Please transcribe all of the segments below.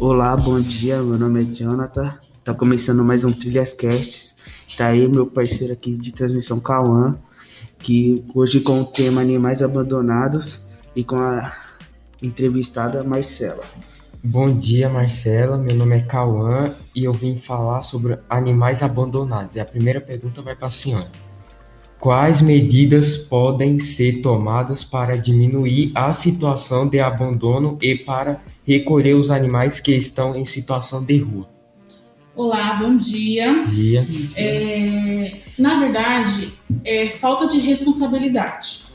Olá, bom dia. Meu nome é Jonathan. Tá começando mais um Trilhas Casts. Tá aí meu parceiro aqui de transmissão Cauã, que hoje com o tema Animais Abandonados e com a entrevistada Marcela. Bom dia, Marcela. Meu nome é Cauã e eu vim falar sobre animais abandonados. E a primeira pergunta vai para a senhora. Quais medidas podem ser tomadas para diminuir a situação de abandono e para recolher os animais que estão em situação de rua? Olá, bom dia. Dia. É, na verdade, é falta de responsabilidade.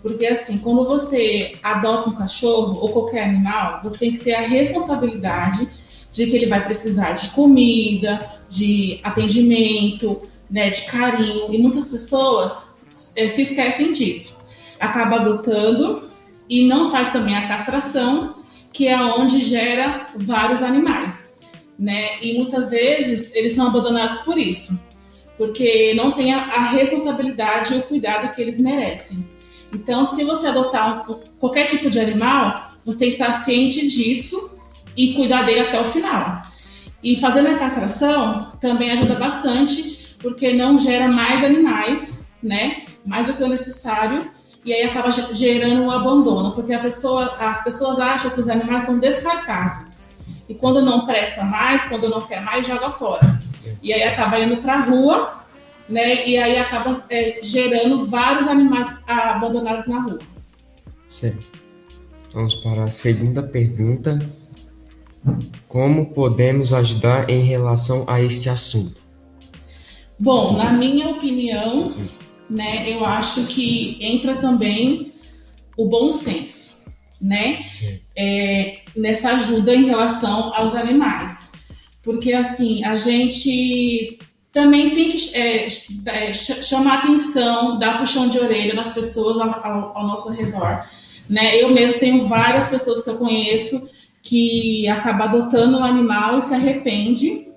Porque assim, quando você adota um cachorro ou qualquer animal, você tem que ter a responsabilidade de que ele vai precisar de comida, de atendimento, né, de carinho. E muitas pessoas é, se esquecem disso. Acaba adotando e não faz também a castração, que é onde gera vários animais, né? E muitas vezes eles são abandonados por isso, porque não tem a, a responsabilidade e o cuidado que eles merecem. Então, se você adotar um, qualquer tipo de animal, você tem que estar ciente disso e cuidar dele até o final. E fazendo a castração também ajuda bastante, porque não gera mais animais, né? Mais do que o necessário, e aí acaba gerando um abandono, porque pessoa, as pessoas acham que os animais são descartáveis. E quando não presta mais, quando não quer mais, joga fora. E aí acaba indo para a rua, né? E aí acaba é, gerando vários animais abandonados na rua. Certo. Vamos para a segunda pergunta. Como podemos ajudar em relação a este assunto? Bom, na minha opinião, né, eu acho que entra também o bom senso, né, é, nessa ajuda em relação aos animais, porque assim a gente também tem que é, é, chamar atenção, dar puxão de orelha nas pessoas ao, ao, ao nosso redor, né? Eu mesmo tenho várias pessoas que eu conheço que acaba adotando um animal e se arrepende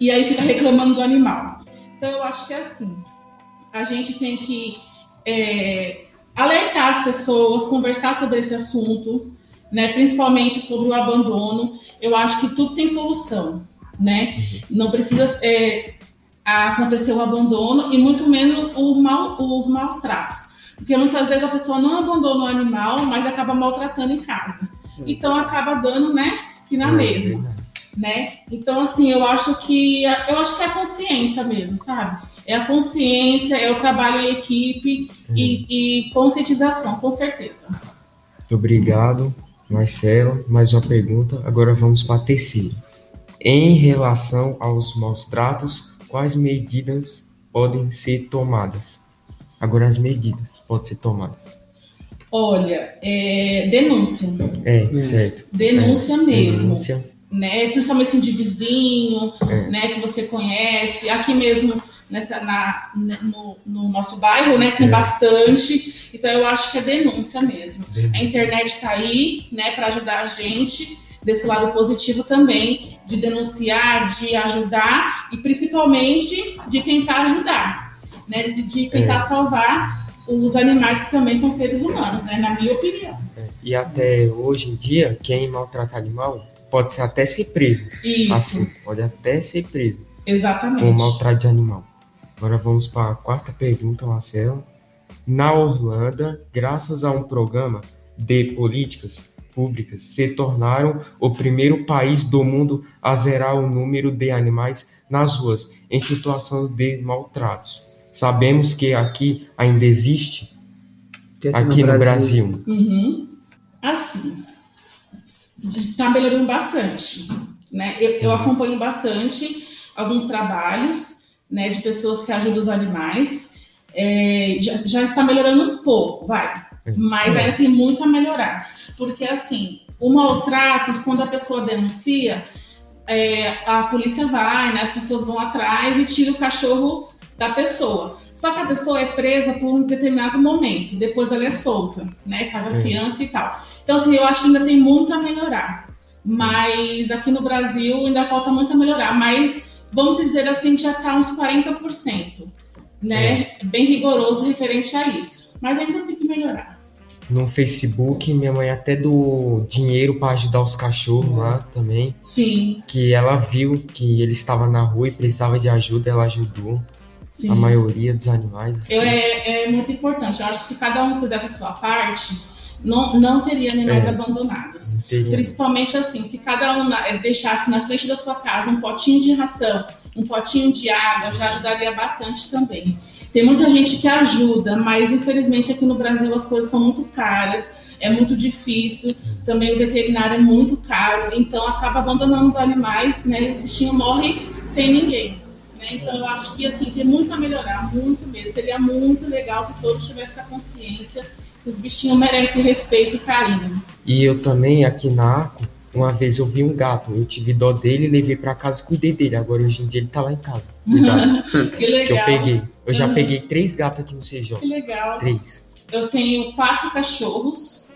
e aí fica reclamando do animal. Então eu acho que é assim a gente tem que é, alertar as pessoas, conversar sobre esse assunto, né, principalmente sobre o abandono. Eu acho que tudo tem solução, né? Não precisa é, acontecer o abandono e muito menos o mal, os maus tratos. Porque muitas vezes a pessoa não abandona o animal, mas acaba maltratando em casa. Então acaba dando, né, que na é, mesma né? Então, assim, eu acho que eu acho que é a consciência mesmo, sabe? É a consciência, é o trabalho em equipe uhum. e, e, conscientização, com certeza. Muito obrigado, Marcelo. Mais uma pergunta. Agora vamos para a terceira. Em relação aos maus tratos, quais medidas podem ser tomadas? Agora as medidas podem ser tomadas. Olha, é, denúncia. É, certo. Denúncia é, mesmo. Denúncia né? Principalmente assim, de vizinho, é. né? Que você conhece. Aqui mesmo, nessa, na, né, no, no nosso bairro, né? Tem é. bastante. Então eu acho que é denúncia mesmo. Denúncia. A internet está aí, né? Para ajudar a gente desse lado positivo também, de denunciar, de ajudar e principalmente de tentar ajudar, né? De, de tentar é. salvar os animais que também são seres humanos, né? Na minha opinião. É. E até hoje em dia, quem maltrata animal pode ser até ser preso. Isso. Assim, pode até ser preso. Exatamente. Com maltrato de animal. Agora vamos para a quarta pergunta, Marcelo. Na Orlando, graças a um programa de políticas públicas, se tornaram o primeiro país do mundo a zerar o número de animais nas ruas em situação de maltratos. Sabemos que aqui ainda existe, aqui, aqui no Brasil. Brasil. Uhum. Assim, está melhorando bastante. Né? Eu, eu, uhum. acompanho bastante alguns trabalhos né, de pessoas que ajudam os animais. É, já, já, está melhorando um pouco, vai. Uhum. Mas ainda tem muito a melhorar. Porque, assim, o maus tratos, quando a pessoa denuncia, é, a polícia vai, né, as pessoas vão atrás e tira o cachorro da pessoa. Só que a pessoa é presa por um determinado momento, depois ela é solta, né? Paga uhum. fiança e tal. Então, assim, eu acho que ainda tem muito a melhorar. Mas aqui no Brasil ainda falta muito a melhorar. Mas vamos dizer assim, já está uns 40%. né, é. bem rigoroso referente a isso. Mas ainda tem que melhorar. No Facebook, minha mãe até do dinheiro para ajudar os cachorros lá também. Sim. Que ela viu que ele estava na rua e precisava de ajuda, ela ajudou. Sim. A maioria dos animais. Assim. É, é muito importante. Eu acho que se cada um fizesse a sua parte, não, não teria animais é, abandonados. Teria. Principalmente assim, se cada um deixasse na frente da sua casa um potinho de ração, um potinho de água, já ajudaria bastante também. Tem muita gente que ajuda, mas infelizmente aqui no Brasil as coisas são muito caras, é muito difícil, também o veterinário é muito caro, então acaba abandonando os animais, né? O bichinho morre sem ninguém. Né? Então eu acho que assim tem muito a melhorar, muito mesmo. Seria muito legal se todos tivessem essa consciência que os bichinhos merecem respeito e carinho. E eu também aqui na Arco, uma vez eu vi um gato, eu tive dó dele, levei para casa e cuidei dele. Agora hoje em dia ele tá lá em casa. que legal. Que eu peguei. Eu já uhum. peguei três gatos aqui no CJ. Que legal. Três. Eu tenho quatro cachorros,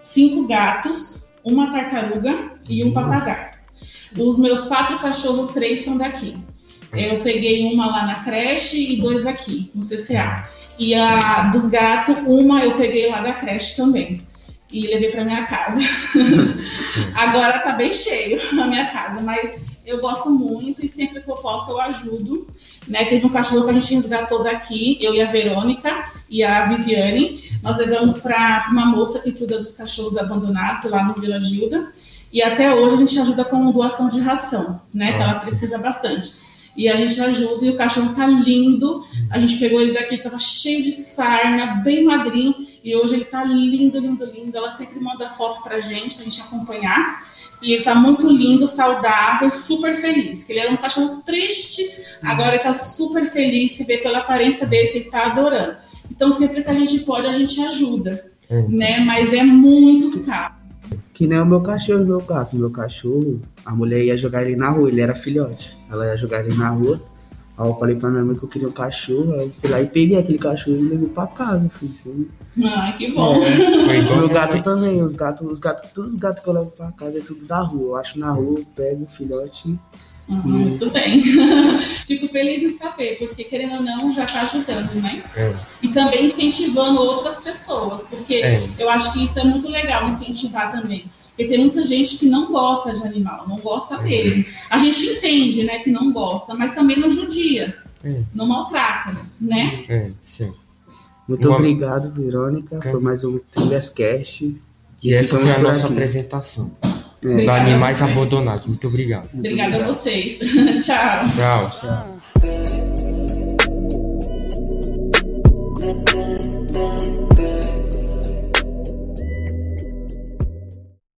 cinco gatos, uma tartaruga e um uhum. papagaio. Os meus quatro cachorros, três são daqui. Eu peguei uma lá na creche e dois aqui, no CCA. E a dos gatos, uma eu peguei lá da creche também. E levei para minha casa. Agora tá bem cheio a minha casa, mas eu gosto muito e sempre que eu posso eu ajudo. Né? Teve um cachorro que a gente resgatou daqui, eu e a Verônica e a Viviane. Nós levamos para uma moça que cuida dos cachorros abandonados lá no Vila Gilda. E até hoje a gente ajuda com doação de ração, né? Que ela precisa bastante. E a gente ajuda e o cachorro tá lindo. A gente pegou ele daqui, ele tava cheio de sarna, bem magrinho. E hoje ele tá lindo, lindo, lindo. Ela sempre manda foto pra gente, pra gente acompanhar. E ele tá muito lindo, saudável, super feliz. Que ele era um cachorro triste, agora ele tá super feliz. Se vê pela aparência dele que ele tá adorando. Então, sempre que a gente pode, a gente ajuda. É. Né? Mas é muitos casos. Que nem o meu cachorro e meu gato. Meu cachorro, a mulher ia jogar ele na rua, ele era filhote. Ela ia jogar ele na rua. Aí eu falei pra minha mãe que eu queria um cachorro, aí eu fui lá e peguei aquele cachorro e levei pra casa, filho. Assim. Ah, que bom. É, meu gato também, os gatos, os gatos, todos os gatos que eu levo pra casa é tudo da rua. Eu acho na rua, eu pego o filhote Uhum, muito bem. Fico feliz em saber, porque querendo ou não, já está ajudando, né? É. E também incentivando outras pessoas, porque é. eu acho que isso é muito legal incentivar também. Porque tem muita gente que não gosta de animal, não gosta é. mesmo. A gente entende, né, que não gosta, mas também não judia, é. não maltrata, né? É, sim. Muito Uma... obrigado, Verônica. Foi mais um Trilhascast. E, e essa foi a nossa aqui. apresentação. É. Animais abandonados. Muito obrigado. Obrigada a vocês. Tchau. Tchau. Tchau.